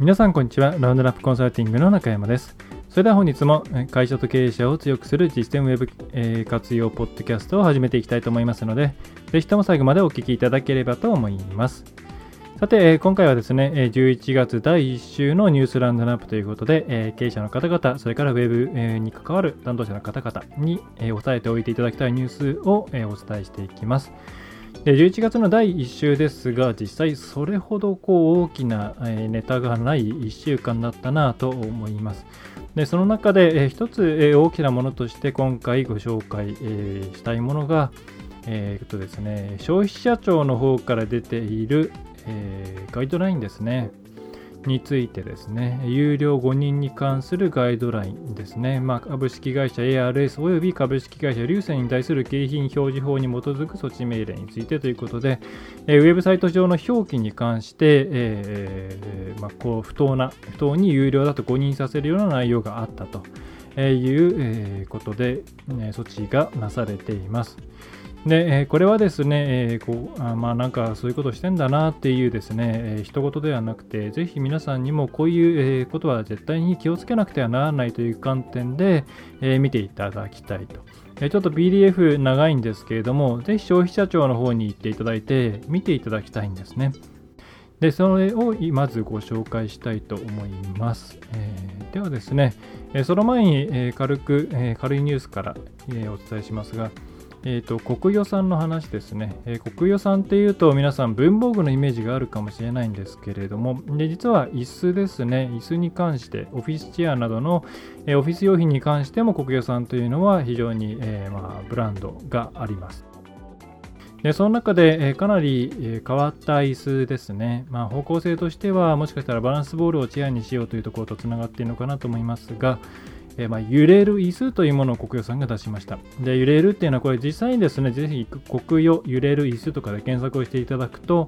皆さんこんにちは。ラウンドナップコンサルティングの中山です。それでは本日も会社と経営者を強くする実践ウェブ、活用ポッドキャストを始めていきたいと思いますので、ぜひとも最後までお聞きいただければと思います。さて、今回はですね、11月第1週のニュースラウンドナップということで、経営者の方々、それからウェブに関わる担当者の方々に押さえておいていただきたいニュースをお伝えしていきます。で11月の第1週ですが、実際それほどこう大きなネタがない1週間だったなと思います。でその中で一つ大きなものとして今回ご紹介したいものが、えーとですね、消費者庁の方から出ている、え、ガイドラインですね。についてですね、有料5人に関するガイドラインですね、まあ、株式会社 ARS および株式会社流星に対する景品表示法に基づく措置命令についてということで、えウェブサイト上の表記に関して、えー、まあ、こう不当な、不当に有料だと誤認させるような内容があったということで、措置がなされています。で、えこれはですね、えこうあまあなんかそういうことしてんだなっていうですね、えー、一言ではなくて、ぜひ皆さんにもこういう、えことは絶対に気をつけなくてはならないという観点で、え見ていただきたいと。ちょっと PDF 長いんですけれども、ぜひ消費者庁の方に行っていただいて、見ていただきたいんですね。で、それをまずご紹介したいと思います。えー、ではですね、その前に、軽く、軽いニュースから、お伝えしますが、えーと、国予算の話ですね、えー、国予算っていうと皆さん文房具のイメージがあるかもしれないんですけれどもで実は椅子ですね。椅子に関してオフィスチェアなどの、えー、オフィス用品に関しても国予算というのは非常に、えー、まあ、ブランドがあります。でその中で、えかなり、え変わった椅子ですね、まあ、方向性としてはもしかしたらバランスボールをチェアにしようというところとつながっているのかなと思いますが、えー、まあ、揺れる椅子というものを国予さんが出しました。で、揺れるっていうのはこれ実際にですね、ぜひ国予揺れる椅子とかで検索をしていただくと、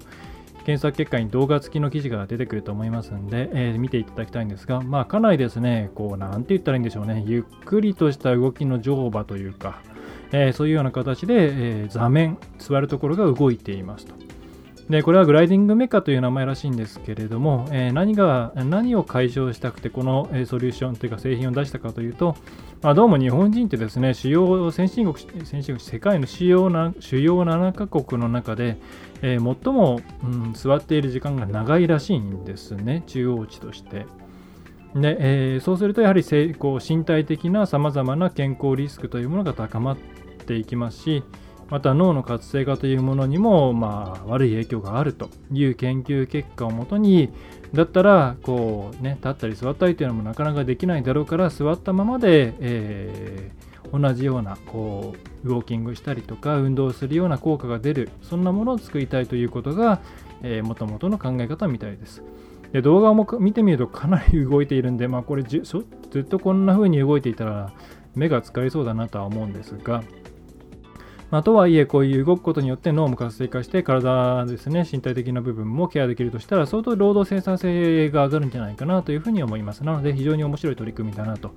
検索結果に動画付きの記事が出てくると思いますんで、えー、見ていただきたいんですが、まあ、かなりですね、こう、なんて言ったらいいんでしょうね、ゆっくりとした動きの乗馬というか、えー、そういうような形で、え、座面、座るところが動いていますと。でこれはグライディングメカという名前らしいんですけれども、えー、何が何を解消したくてこの、ソリューションというか製品を出したかというと、まあ、どうも日本人ってですね主要先進国先進国世界の主要な主要7カ国の中で、えー、最も、うん、座っている時間が長いらしいんですね中央値として。でえー、そうするとやはりこう身体的なさまざまな健康リスクというものが高まっていきますし、また脳の活性化というものにも、まあ、悪い影響があるという研究結果をもとにだったらこう、ね、立ったり座ったりというのもなかなかできないだろうから座ったままで、えー、同じようなこうウォーキングしたりとか運動するような効果が出るそんなものを作りたいということがもともとの考え方みたいです。で動画も見てみるとかなり動いているんで、まあ、これずっとこんな風に動いていたら目が疲れそうだなとは思うんですが、まあ、とはいえ、こういう動くことによって脳も活性化して、体ですね、身体的な部分もケアできるとしたら、相当労働生産性が上がるんじゃないかなというふうに思います。なので、非常に面白い取り組みだなと。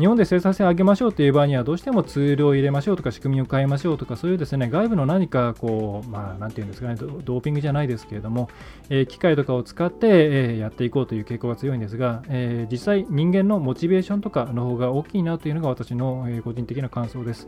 日本で生産性を上げましょうという場合には、どうしてもツールを入れましょうとか、仕組みを変えましょうとか、そういうですね、外部の何か、こう、まあ、なんていうんですかね、ドーピングじゃないですけれども、えー、機械とかを使って、えー、やっていこうという傾向が強いんですが、えー、実際、人間のモチベーションとかの方が大きいなというのが私の、え個人的な感想です。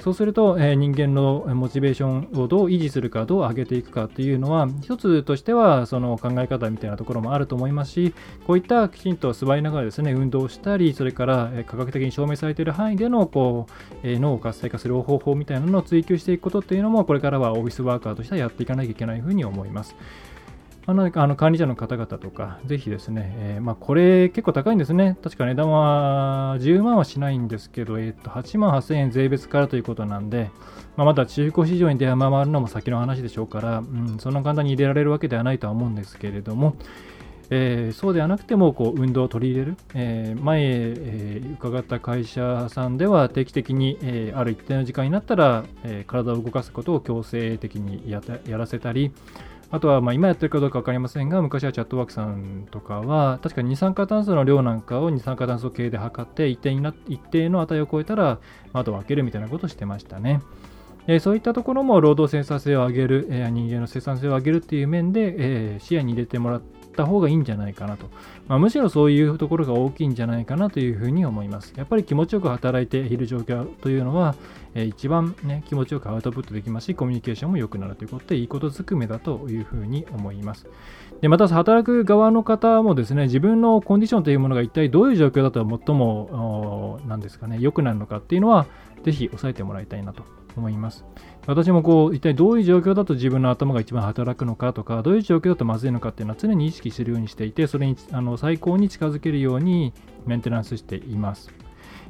そうすると、え人間のモチベーションをどう維持するか、どう上げていくかっていうのは、一つとしてはその考え方みたいなところもあると思いますし、こういったきちんと座りながらですね、運動したり、それから科学的に証明されている範囲でのこう、え脳を活性化する方法みたいなのを追求していくことっていうのも、これからはオフィスワーカーとしてはやっていかなきゃいけないふうに思います。あのあの管理者の方々とか、ぜひですね、えー、まあ、これ結構高いんですね。確か値段は10万はしないんですけど、えー、と8万8000円税別からということなんで、まあ、まだ中古市場に出回るのも先の話でしょうから、うん、そんな簡単に入れられるわけではないとは思うんですけれども、えー、そうではなくてもこう運動を取り入れる、えー、前、えー、伺った会社さんでは定期的に、えある一定の時間になったら、え体を動かすことを強制的にやらせたりあとはま今やってるかどうか分かりませんが昔はチャットワークさんとかは確かに二酸化炭素の量なんかを二酸化炭素計で測って一定にな一定の値を超えたら窓を開けるみたいなことをしてましたね。えそういったところも労働生産性を上げる、え人間の生産性を上げるっていう面で、え視野に入れてもらってた方がいいんじゃないかなと。まあ、むしろそういうところが大きいんじゃないかなというふうに思います。やっぱり気持ちよく働いている状況というのは、え一番、ね、気持ちよくアウトプットできますし、コミュニケーションも良くなるということで、いいことずくめだというふうに思います。でまた、働く側の方もですね、自分のコンディションというものが一体どういう状況だと最も、なんですかね、良くなるのかっていうのは、ぜひ押さえてもらいたいなと思います。私もこう一体どういう状況だと自分の頭が一番働くのかとかどういう状況だとまずいのかっていうのは常に意識するようにしていてそれにあの最高に近づけるようにメンテナンスしています。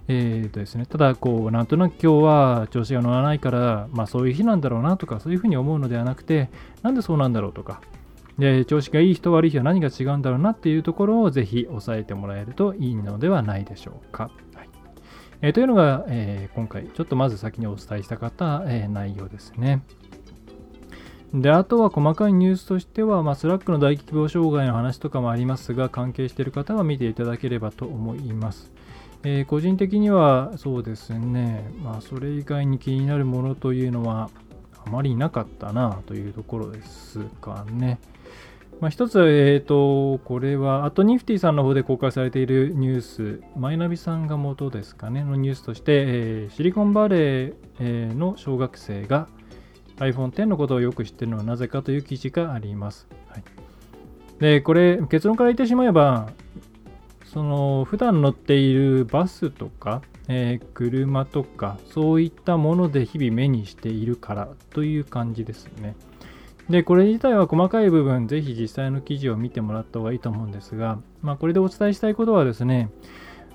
えーとですね、ただこうなんとなく今日は調子が乗らないから、まあ、そういう日なんだろうなとかそういうふうに思うのではなくてなんでそうなんだろうとかで調子がいい人悪い日は何が違うんだろうなっていうところをぜひ押さえてもらえるといいのではないでしょうか。えー、というのが、えー、今回ちょっとまず先にお伝えしたかった、えー、内容ですね。で、あとは細かいニュースとしては、まあ、 Slack の大規模障害の話とかもありますが、関係している方は見ていただければと思います。え、個人的にはそうですね、まあ、それ以外に気になるものというのはあまりなかったなというところですかね。まあ、一つ、えっ、ー、と、これは、アットニフティさんの方で公開されているニュース、マイナビさんが元ですかね、のニュースとして、えー、シリコンバレーの小学生が iPhone X のことをよく知っているのはなぜかという記事があります。はい、で、これ、結論から言ってしまえば、その、普段乗っているバスとか、えー、車とか、そういったもので日々目にしているからという感じですね。で、これ自体は細かい部分、ぜひ実際の記事を見てもらった方がいいと思うんですが、まあ、これでお伝えしたいことはですね、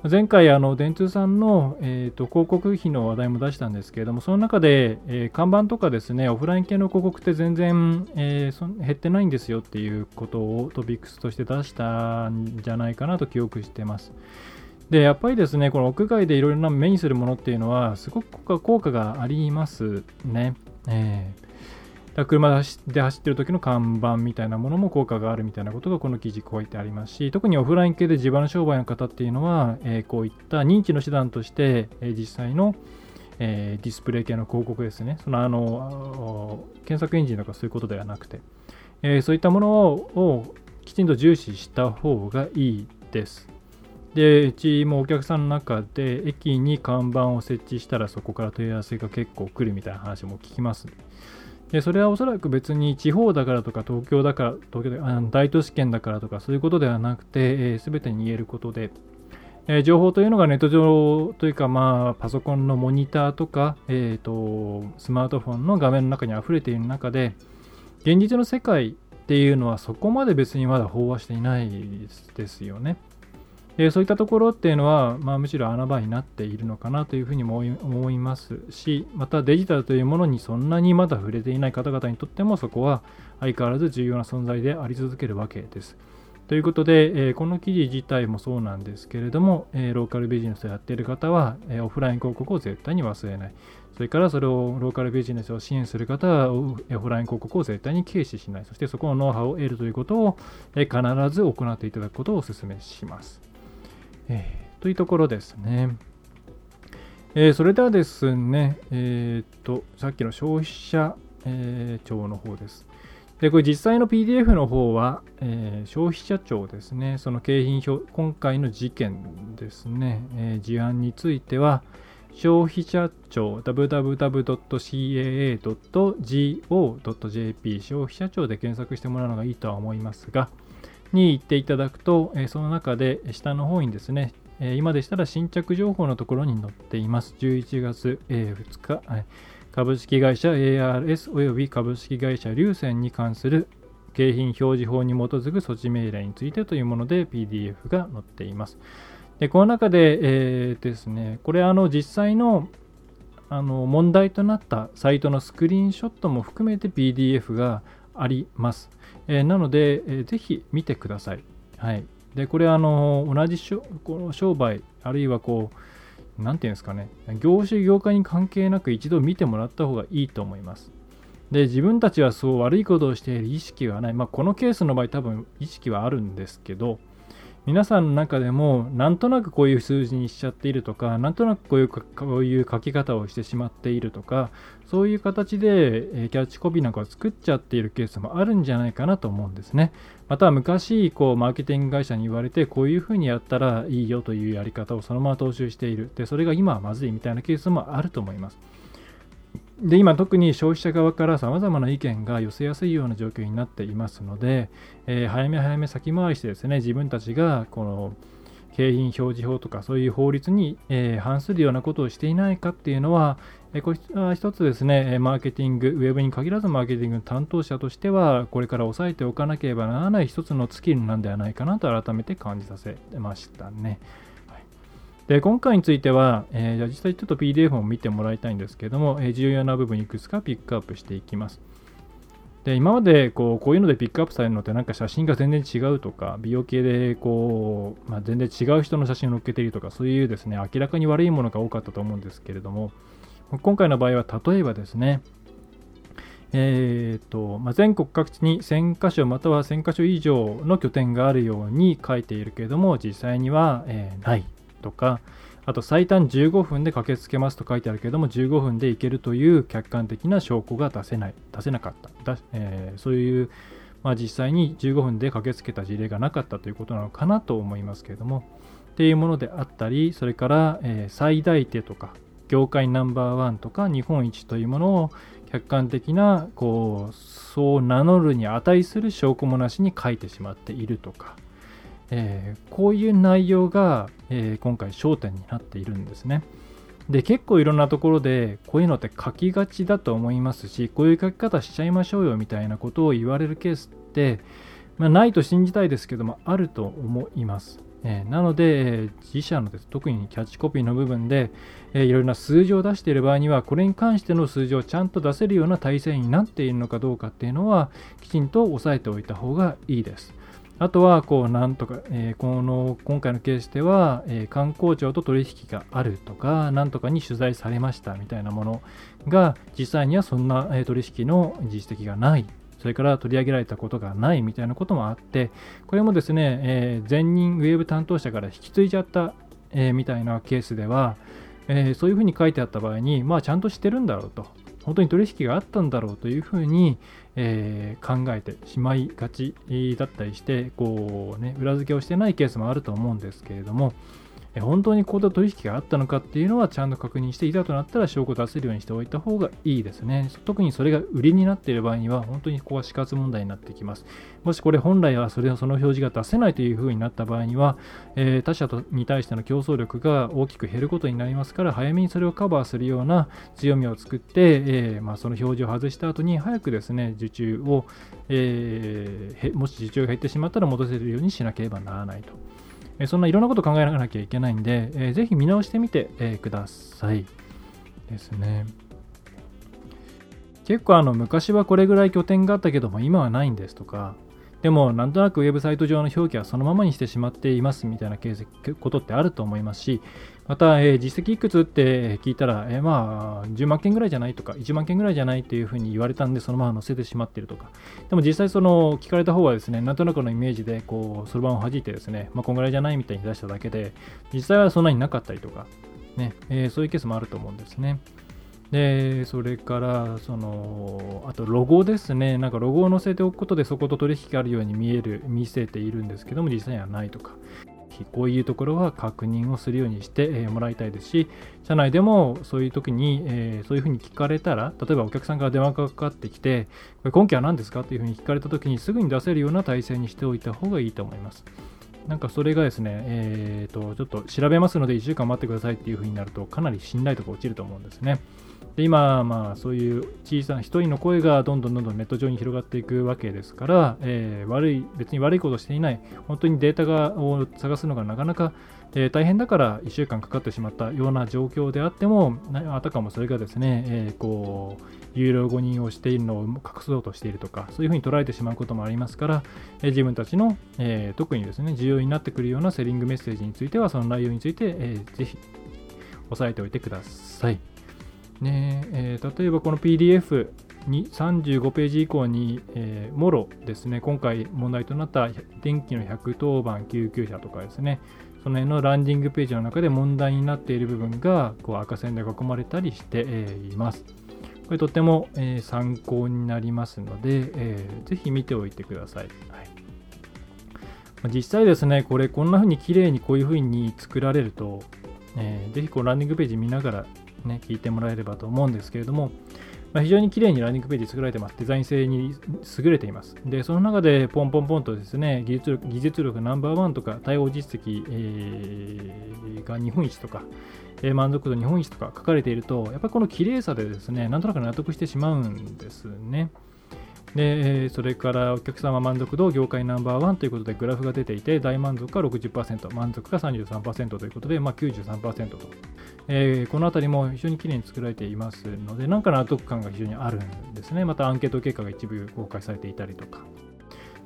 前回、あの電通さんの、えーと、広告費の話題も出したんですけれども、その中で、えー、看板とかですね、オフライン系の広告って全然、えー、減ってないんですよっていうことをトピックスとして出したんじゃないかなと記憶してます。で、やっぱりですね、この屋外でいろいろな目にするものっていうのは、すごく効果がありますね。えー車で走ってる時の看板みたいなものも効果があるみたいなことがこの記事書いてありますし特にオフライン系で地場商売の方っていうのは、え、こういった認知の手段として、え、実際の、え、ディスプレイ系の広告ですね。そのあの検索エンジンとかそういうことではなくて、えそういったものをきちんと重視した方がいいです。でうちもお客さんの中で駅に看板を設置したらそこから問い合わせが結構来るみたいな話も聞きます。でそれはおそらく別に地方だからとか東京だから東京であ大都市圏だからとかそういうことではなくて、えー、全てに言えることで、えー、情報というのがネット上というか、まあ、パソコンのモニターとか、えーと、スマートフォンの画面の中に溢れている中で現実の世界っていうのはそこまで別にまだ飽和していないですよね。でそういったところっていうのは、まあ、むしろ穴場になっているのかなというふうにも思いますしまたデジタルというものにそんなにまだ触れていない方々にとってもそこは相変わらず重要な存在であり続けるわけです。ということで、え、この記事自体もそうなんですけれども、え、ローカルビジネスをやっている方は、え、オフライン広告を絶対に忘れない。それからそれをローカルビジネスを支援する方はオフライン広告を絶対に軽視しない。そしてそこのノウハウを得るということを、え必ず行っていただくことをお勧めします。えー、というところですね。えー、それではですね、えっ、と、さっきの消費者、え庁の方です。で、これ実際の PDF の方は、え消費者庁ですね、その景品表、今回の事件ですね、え事案については、消費者庁 www.caa.go.jp 消費者庁で検索してもらうのがいいとは思いますが、に行っていただくと、えその中で下の方にですね、え今でしたら新着情報のところに載っています。11月、え2日、株式会社 ARS 及び株式会社流線に関する景品表示法に基づく措置命令についてというもので PDF が載っています。でこの中で、えー、ですね、これあの実際のあの問題となったサイトのスクリーンショットも含めて PDF があります。えー、なので、えー、ぜひ見てください。はい、でこれあの同じこの商売あるいはこう何て言うんですかね業種業界に関係なく一度見てもらった方がいいと思いますで自分たちはそう悪いことをしている意識はない、まあ、このケースの場合多分意識はあるんですけど皆さんの中でもなんとなくこういう数字にしちゃっているとかなんとなくこういうこういう書き方をしてしまっているとかそういう形でキャッチコピーなんかを作っちゃっているケースもあるんじゃないかなと思うんですね。また昔こうマーケティング会社に言われてこういうふうにやったらいいよというやり方をそのまま踏襲している。でそれが今はまずいみたいなケースもあると思います。で今特に消費者側からさまざまな意見が寄せやすいような状況になっていますので、えー、早め早め先回りしてですね自分たちがこの景品表示法とかそういう法律に、えー、反するようなことをしていないかっていうのは、えー、これは一つですねマーケティングウェブに限らずマーケティングの担当者としてはこれから押さえておかなければならない一つのスキルなんではないかなと改めて感じさせましたね。で今回については、えー、実際ちょっと PDF を見てもらいたいんですけども、えー、重要な部分いくつかピックアップしていきます。で今までこうこういうのでピックアップされるのってなんか写真が全然違うとか美容系でこう、まあ、全然違う人の写真を載っけているとかそういうですね明らかに悪いものが多かったと思うんですけれども今回の場合は例えばですねえーとまあ、全国各地に1000箇所または1000箇所以上の拠点があるように書いているけれども実際には、えー、ないとか、あと最短15分で駆けつけますと書いてあるけれども、15分で行けるという客観的な証拠が出せない、出せなかった。だ、えー、そういう、まあ、実際に15分で駆けつけた事例がなかったということなのかなと思いますけれども、っていうものであったり、それから、えー、最大手とか、業界ナンバーワンとか日本一というものを客観的なこうそう名乗るに値する証拠もなしに書いてしまっているとか、えー、こういう内容が、えー、今回焦点になっているんですね。で結構いろんなところでこういうのって書きがちだと思いますしこういう書き方しちゃいましょうよみたいなことを言われるケースって、まあ、ないと信じたいですけどもあると思います。えー、なので、自社のです特にキャッチコピーの部分で、えー、いろいろな数字を出している場合には、これに関しての数字をちゃんと出せるような体制になっているのかどうかっていうのは、きちんと押さえておいた方がいいです。あとは、こう、なんとか、えー、この、今回のケースでは、えー、観光庁と取引があるとか、なんとかに取材されましたみたいなものが、実際にはそんな、え、取引の実績がない。それから取り上げられたことがないみたいなこともあって、これもですね、えー、前任ウェブ担当者から引き継いじゃった、えみたいなケースでは、えそういうふうに書いてあった場合に、まあ、ちゃんとしてるんだろうと。本当に取引があったんだろうというふうに、えー、考えてしまいがちだったりしてこう、ね、裏付けをしてないケースもあると思うんですけれども、本当にこうい取引があったのかっていうのはちゃんと確認していざとなったら証拠を出せるようにしておいた方がいいですね。特にそれが売りになっている場合には本当にここは死活問題になってきます。もしこれ本来はそれその表示が出せないというふうになった場合には、えー、他社に対しての競争力が大きく減ることになりますから早めにそれをカバーするような強みを作って、えー、まあ、その表示を外した後に早くですね受注を、えー、もし受注が減ってしまったら戻せるようにしなければならないと。えそんないろんなこと考えなきゃいけないんで、えー、ぜひ見直してみて、えください。ですね。結構あの昔はこれぐらい拠点があったけども今はないんですとか、でもなんとなくウェブサイト上の表記はそのままにしてしまっていますみたいなことってあると思いますし、また、えー、実績いくつって聞いたら、えー、まあ、10万件ぐらいじゃないとか、1万件ぐらいじゃないっていうふうに言われたんで、そのまま載せてしまってるとか。でも実際、その聞かれた方はですね、なんとなくのイメージで、こう、そろばんを弾いてですね、まあ、こんぐらいじゃないみたいに出しただけで、実際はそんなになかったりとか、ね、えー、そういうケースもあると思うんですね。で、それから、その、あとロゴですね。なんかロゴを載せておくことでそこと取引があるように見える、見せているんですけども、実際にはないとか。こういうところは確認をするようにしてもらいたいですし、社内でもそういう時に、えー、そういうふうに聞かれたら、例えばお客さんから電話がかかってきて、これ根拠は何ですか？っていうふうに聞かれた時にすぐに出せるような体制にしておいた方がいいと思います。なんかそれがですね、えーと、ちょっと調べますので1週間待ってくださいっていうふうになると、かなり信頼度が落ちると思うんですね。で今、まあ、そういう小さな一人の声がどんどんどんどんネット上に広がっていくわけですから、えー、悪い別に悪いことをしていない、本当にデータがを探すのがなかなか、えー、大変だから1週間かかってしまったような状況であっても、あたかもそれがですね、えー、こう有料誤認をしているのを隠そうとしているとか、そういうふうに捉えてしまうこともありますから、え自分たちの、え特にですね、重要になってくるようなセリングメッセージについては、その内容について、えー、ぜひ押さえておいてください。ねえー、例えばこの PDF に35ページ以降に、えー、もろですね、今回問題となった電気の110番救急車とかですね、その辺のランディングページの中で問題になっている部分がこう赤線で囲まれたりして、います。これとても、えー、参考になりますので、えー、ぜひ見ておいてください。はい実際ですね、これこんな風に綺麗にこういう風に作られると、えー、ぜひこうランディングページ見ながらね、聞いてもらえればと思うんですけれども、まあ、非常に綺麗にランニングページ作られてます。デザイン性に優れています。で、その中でポンポンポンとですね、技術力技術力ナンバーワンとか、対応実績、えー、が日本一とか、えー、満足度日本一とか書かれていると、やっぱりこの綺麗さでですね、なんとなく納得してしまうんですね。でそれからお客様満足度業界ナンバーワンということでグラフが出ていて大満足が60%満足が33%ということで、まあ、93%と、えー、この辺りも非常にきれいに作られていますのでなんか納得感が非常にあるんですね。またアンケート結果が一部公開されていたりとか。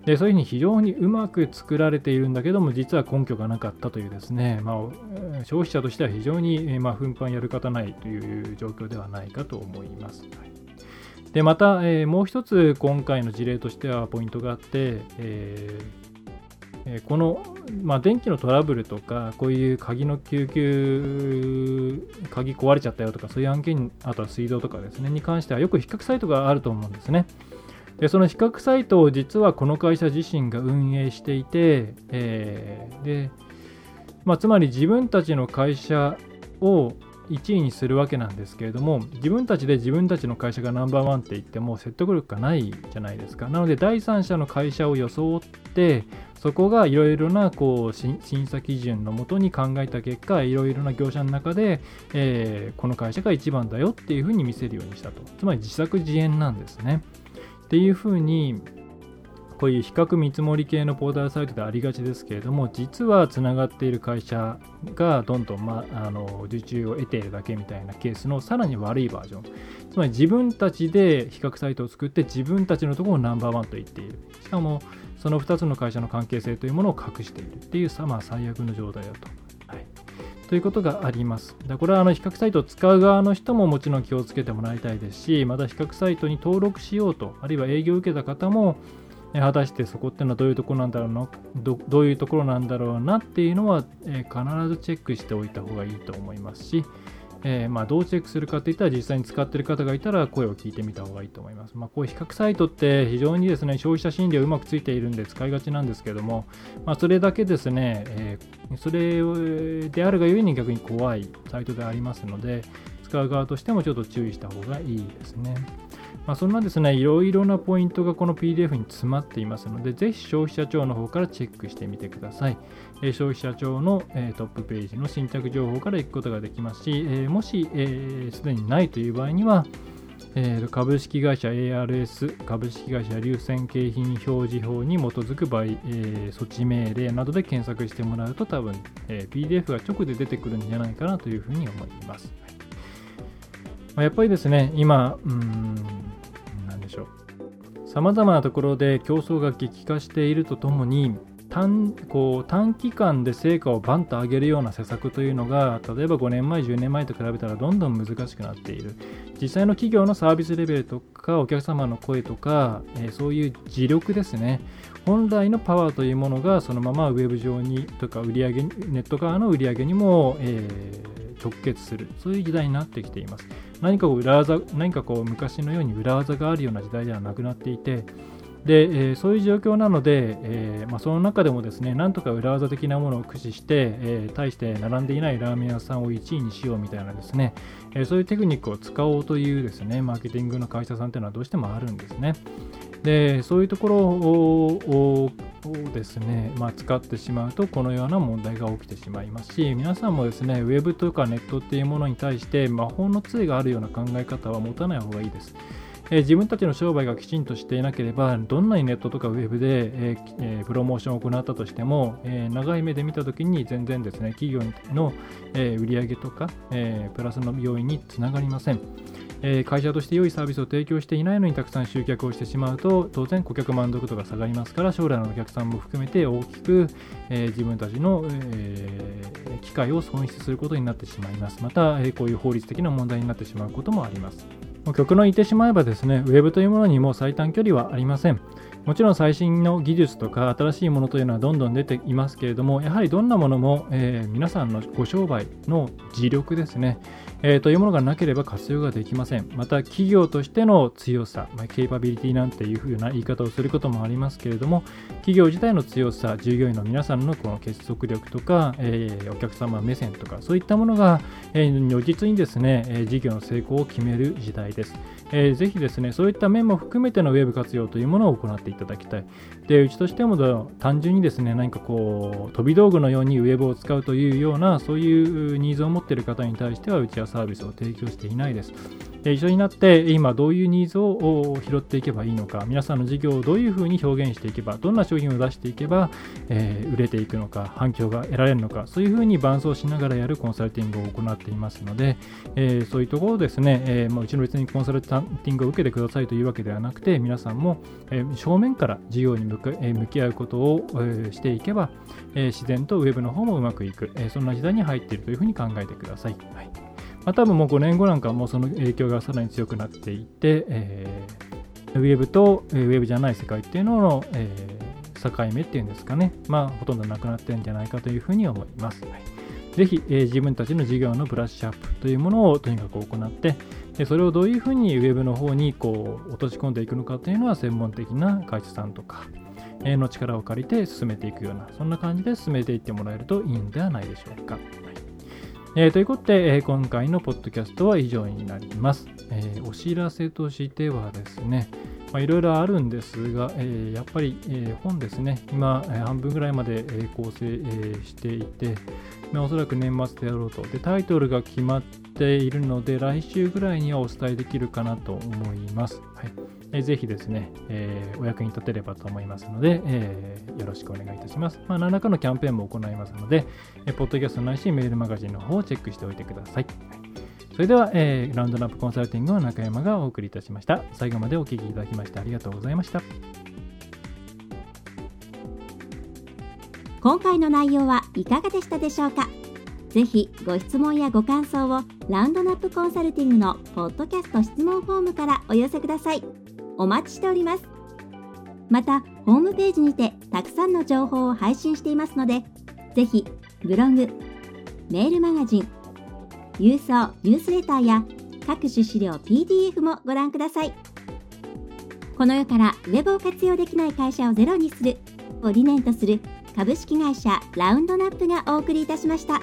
でそういうふうに非常にうまく作られているんだけども実は根拠がなかったというですね、まあ、消費者としては非常に、まあ、奮発やる方ないという状況ではないかと思います。はい。でまた、えー、もう一つ今回の事例としてはポイントがあって、えー、この、まあ、電気のトラブルとかこういう鍵の救急鍵壊れちゃったよとかそういう案件あとは水道とかですねに関してはよく比較サイトがあると思うんですね。でその比較サイトを実はこの会社自身が運営していて、えー、でまあ、つまり自分たちの会社を1位にするわけなんですけれども自分たちで自分たちの会社がナンバーワンって言っても説得力がないじゃないですか。なので第三者の会社を装ってそこがいろいろなこう審査基準のもとに考えた結果いろいろな業者の中で、えー、この会社が一番だよっていうふうに見せるようにしたと。つまり自作自演なんですね。っていうふうにこういう比較見積もり系のポータルサイトでありがちですけれども、実はつながっている会社がどんどん、ま、あの受注を得ているだけみたいなケースのさらに悪いバージョン。つまり自分たちで比較サイトを作って自分たちのところをナンバーワンと言っている。しかも、その2つの会社の関係性というものを隠しているっていうさ、まあ、最悪の状態だと。はい、ということがあります。だこれはあの比較サイトを使う側の人ももちろん気をつけてもらいたいですし、また比較サイトに登録しようと、あるいは営業を受けた方も、果たしてそこってのはどういうところなんだろうな？どどういうところなんだろうなっていうのは、えー、必ずチェックしておいた方がいいと思いますし、えー、まあ、どうチェックするかっていったら実際に使ってる方がいたら声を聞いてみた方がいいと思います。まあ、こういう比較サイトって非常にですね消費者心理をうまくついているんで使いがちなんですけども、まあ、それだけですね、えー、それであるがゆえに逆に怖いサイトでありますので使う側としてもちょっと注意した方がいいですね。まあ、そんなですね、いろいろなポイントがこの PDF に詰まっていますので、ぜひ消費者庁の方からチェックしてみてください。えー、消費者庁の、えー、トップページの新着情報から行くことができますし、えー、もしすで、にないという場合には、えー、株式会社 ARS 株式会社流線景品表示法に基づく場合、えー、措置命令などで検索してもらうと多分、えー、PDF が直で出てくるんじゃないかなというふうに思います。まあ、やっぱりですね、今、うん、なんでしょう。さまざまなところで競争が激化しているとともに、短こう短期間で成果をバンと上げるような施策というのが例えば5年前10年前と比べたらどんどん難しくなっている。実際の企業のサービスレベルとかお客様の声とか、えー、そういう磁力ですね。本来のパワーというものがそのままウェブ上にとか売上ネット側の売り上げにも、えー、直結する。そういう時代になってきています。何かこう裏技何かこう昔のように裏技があるような時代ではなくなっていてで、えー、そういう状況なので、えーまあ、その中でもですね、なんとか裏技的なものを駆使して、えー、対して並んでいないラーメン屋さんを1位にしようみたいなですね、えー、そういうテクニックを使おうというですね、マーケティングの会社さんというのはどうしてもあるんですね。で、そういうところをですね、まあ、使ってしまうとこのような問題が起きてしまいますし皆さんもですねウェブとかネットっていうものに対して魔法の杖があるような考え方は持たない方がいいです。え自分たちの商売がきちんとしていなければ、どんなにネットとかウェブで、ええプロモーションを行ったとしても、え長い目で見たときに全然ですね、企業の、え売上とか、えプラスの要因につながりません。え会社として良いサービスを提供していないのにたくさん集客をしてしまうと当然顧客満足度が下がりますから将来のお客さんも含めて大きく、え自分たちの、え機会を損失することになってしまいますまた、えこういう法律的な問題になってしまうこともあります極論言ってしまえばですねウェブというものにも最短距離はありません。もちろん最新の技術とか新しいものというのはどんどん出ていますけれども、やはりどんなものも、えー、皆さんのご商売の自力ですね、えー、というものがなければ活用ができません。また企業としての強さ、まあ、ケイパビリティなんていうふうな言い方をすることもありますけれども、企業自体の強さ、従業員の皆さんのこの結束力とか、えー、お客様目線とか、そういったものが、えー、如実にですね、え事業の成功を決める時代です。えー、ぜひですね、そういった面も含めてのウェブ活用というものを行っていただきたい。で、うちとしても単純にですね、何かこう、飛び道具のようにウェブを使うというような、そういうニーズを持っている方に対しては、うちはサービスを提供していないです。一緒になって今どういうニーズを拾っていけばいいのか皆さんの事業をどういうふうに表現していけばどんな商品を出していけば、えー、売れていくのか反響が得られるのかそういうふうに伴走しながらやるコンサルティングを行っていますので、えー、そういうところですね、えーまあ、うちの別にコンサルティングを受けてくださいというわけではなくて皆さんも、えー、正面から事業に向か、え、向き合うことを、していけば、え、自然とウェブの方もうまくいく、え、そんな時代に入っているというふうに考えてください。はいまあ、多分もう5年後なんかもその影響がさらに強くなっていて、えー、ウェブとウェブじゃない世界っていうのの、えー、境目っていうんですかね、まあ、ほとんどなくなってるんじゃないかというふうに思います。はい、ぜひ、えー、自分たちの事業のブラッシュアップというものをとにかく行って、でそれをどういうふうにウェブの方にこう落とし込んでいくのかというのは専門的な会社さんとか、の力を借りて進めていくような、そんな感じで進めていってもらえるといいんではないでしょうか。えー、ということで、えー、今回のポッドキャストは以上になります。えー、お知らせとしてはですね、いろいろあるんですが、えやっぱり、え本ですね、今、え半分ぐらいまで、え構成、えしていて、まあ、おそらく年末でやろうとで。タイトルが決まっているので、来週ぐらいにはお伝えできるかなと思います。はいえぜひですね、えー、お役に立てればと思いますので、えー、よろしくお願いいたします。まあ、何らかのキャンペーンも行いますので、えー、ポッドキャストないしメールマガジンの方をチェックしておいてください。それでは、えー、ラウンドナップコンサルティングの中山がお送りいたしました。最後までお聴きいただきましてありがとうございました。今回の内容はいかがでしたでしょうか？ぜひご質問やご感想をラウンドナップコンサルティングのポッドキャスト質問フォームからお寄せください。お待ちしております。また、ホームページにてたくさんの情報を配信していますので、ぜひブログ、メールマガジン、郵送ニュースレターや各種資料 PDF もご覧ください。この世からウェブを活用できない会社をゼロにするを理念とする株式会社ラウンドナップがお送りいたしました。